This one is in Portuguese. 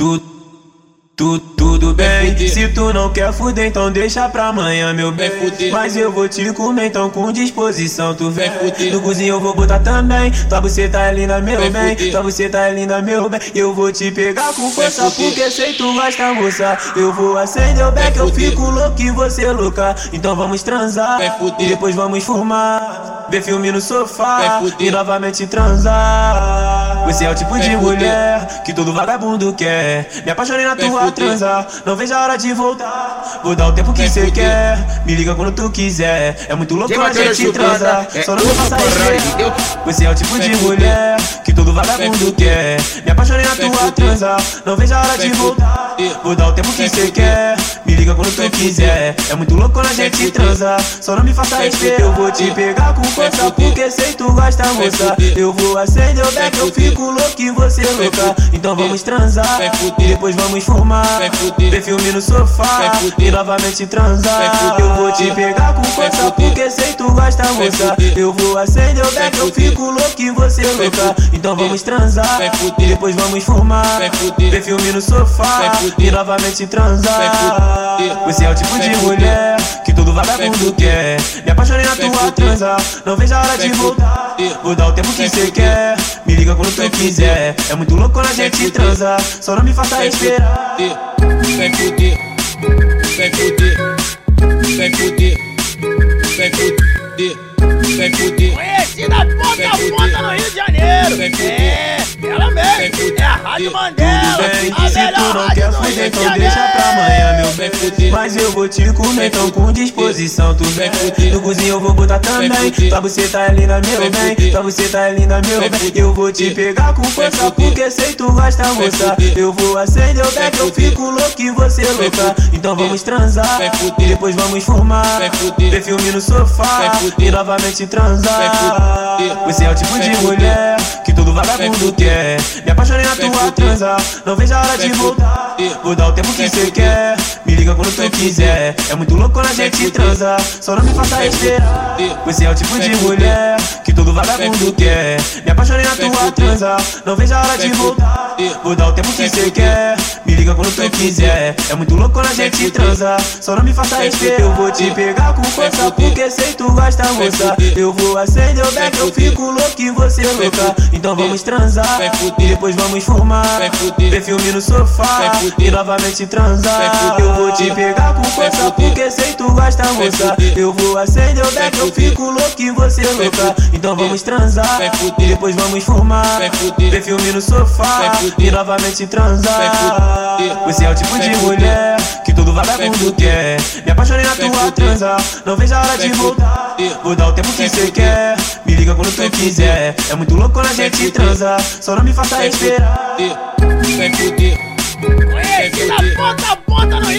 Tu, tu, tudo bem. Se tu não quer fuder, então deixa pra amanhã, meu bem. Mas eu vou te comer, então com disposição tu vem. No cozinho eu vou botar também. Tua buceta é linda, meu bem. Tua buceta é linda, meu bem. Eu vou te pegar com força, porque sei tu gosta, moça. Eu vou acender o beck, eu fico louco e você louca. Então vamos transar. E depois vamos fumar. Ver filme no sofá. E novamente transar. Você é o tipo de mulher que todo vagabundo quer. Me apaixonei na tua transa, não vejo a hora de voltar. Vou dar o tempo que cê quer, me liga quando tu quiser. É muito louco a gente transar, só não vou passar esperar. Você é o tipo de mulher que todo vagabundo quer. Me apaixonei na tua transa, não vejo a hora de voltar. Vou dar o tempo que cê quer, me liga quando tu quiser. É muito louco quando a gente transa, só não me faça esperar. Eu vou te pegar com força, porque sei tu gosta, moça. Eu vou acender o beck, eu fico louco e você louca. Então vamos transar, e depois vamos fumar. Ver filme no sofá, e novamente transar. Eu vou te pegar força, porque sei tu gosta, moça. Eu vou acender o beck, eu fico louco e você louca. Então vamos transar, depois vamos fumar. Ver filme no sofá, e novamente transar. Você é o tipo de mulher que todo vagabundo quer. Me apaixonei na tua transa, não vejo a hora de voltar. Vou dar o tempo que cê quer, me liga quando tu quiser. É muito louco quando a gente transa, só não me faça esperar. Sem fuder, sem fuder, sem fuder, sem fuder, sem fuder. Conhecida ponta a ponta no Rio de Janeiro. É, ela mesmo. É a Rádio Mandela. bem, A se tu não quer fuder, então deixa pra amanhã, meu bem. Mas eu vou te comer, então com disposição, tu vem. No cozinho eu vou botar também. Tua buceta é linda, meu bem. Tua buceta é linda, meu bem. Eu vou te pegar com força, porque sei tu gosta, moça. Eu vou acender o beck, eu fico louco e você louca. Então vamos transar, e depois vamos fumar. Ver filme no sofá, e novamente transar. Você é o tipo de mulher que todo vagabundo quer. Me apaixonei na tua transa, não vejo a hora de voltar. Vou dar o tempo que cê quer, me liga quando tu quiser. É muito louco quando a gente transa, só não me faça esperar. Você é o tipo de mulher que todo vagabundo quer. Me apaixonei na tua transa, não vejo a hora de voltar. Vou dar o tempo que cê quer, me liga quando tu quiser. É muito louco quando a gente transa, só não me faça esperar. Eu vou te pegar com força, porque sei tu gosta, moça. Eu vou acender o beck, eu fico louco e você louca. Então vamos transar, e depois vamos fumar. Ver filme no sofá, e novamente transar. Eu vou te pegar com força, porque sei tu gosta, moça. Eu vou acender o beck, eu fico louco e você louca. Então vamos transar, e depois vamos fumar. Ver filme no sofá, e novamente transar. Você é o tipo de mulher que todo vagabundo quer. Me apaixonei na tua transa, não vejo a hora de voltar. Vou dar o tempo que cê quer, me liga quando tu quiser. É muito louco quando a gente transa, só não me faça esperar. Fuder,